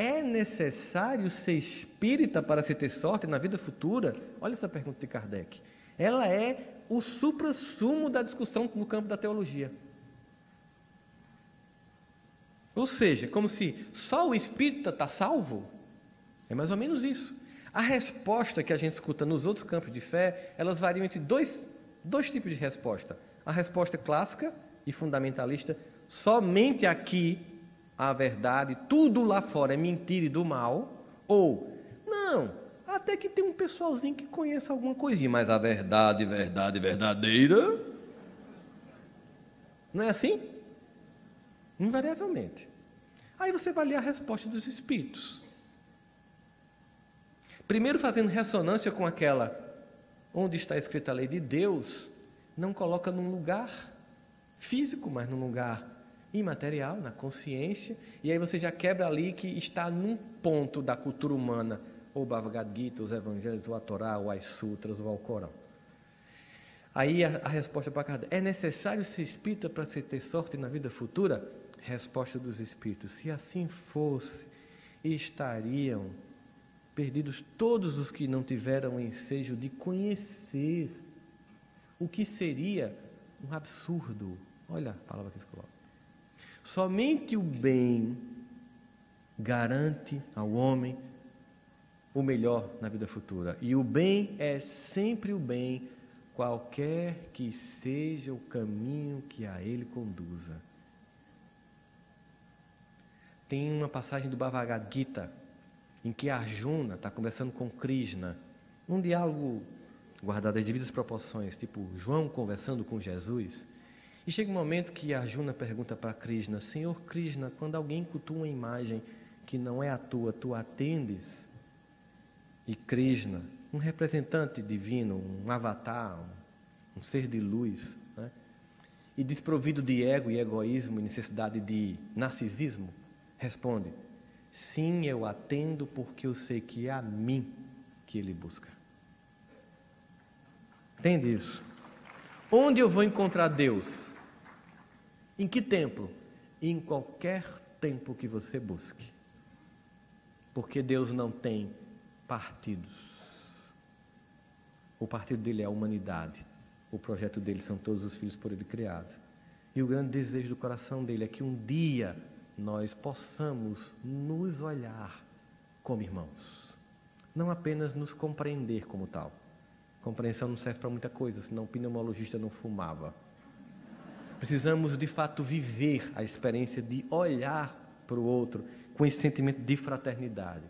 É necessário ser espírita para se ter sorte na vida futura? Olha essa pergunta de Kardec. Ela é o supra-sumo da discussão no campo da teologia. Ou seja, como se só o espírita está salvo? É mais ou menos isso. A resposta que a gente escuta nos outros campos de fé, elas variam entre dois, dois tipos de resposta. A resposta clássica e fundamentalista, somente aqui a verdade, tudo lá fora é mentira e do mal, ou não, até que tem um pessoalzinho que conhece alguma coisinha, mas a verdade, verdade verdadeira, não é assim? Invariavelmente. Aí você vai ler a resposta dos espíritos. Primeiro, fazendo ressonância com aquela onde está escrita a lei de Deus, não coloca num lugar físico, mas num lugar imaterial, na consciência, e aí você já quebra ali que está num ponto da cultura humana, ou Bhagavad Gita, os evangelhos, ou a Torá, ou as sutras, ou o Corão. Aí a, a resposta para cada é necessário ser espírita para se ter sorte na vida futura? Resposta dos espíritos: se assim fosse, estariam perdidos todos os que não tiveram o ensejo de conhecer o que seria um absurdo. Olha a palavra que se coloca. Somente o bem garante ao homem o melhor na vida futura. E o bem é sempre o bem, qualquer que seja o caminho que a ele conduza. Tem uma passagem do Bhagavad Gita em que Arjuna está conversando com Krishna, um diálogo guardado as devidas proporções, tipo João conversando com Jesus. E chega um momento que Arjuna pergunta para Krishna: Senhor Krishna, quando alguém cultua uma imagem que não é a tua, tu atendes? E Krishna, um representante divino, um avatar, um, um ser de luz, né? e desprovido de ego e egoísmo e necessidade de narcisismo, responde: Sim, eu atendo porque eu sei que é a mim que ele busca. Entende isso? Onde eu vou encontrar Deus? Em que templo? Em qualquer templo que você busque. Porque Deus não tem partidos. O partido dele é a humanidade. O projeto dele são todos os filhos por ele criados. E o grande desejo do coração dele é que um dia nós possamos nos olhar como irmãos, não apenas nos compreender como tal. Compreensão não serve para muita coisa, senão o pneumologista não fumava. Precisamos de fato viver a experiência de olhar para o outro com esse sentimento de fraternidade.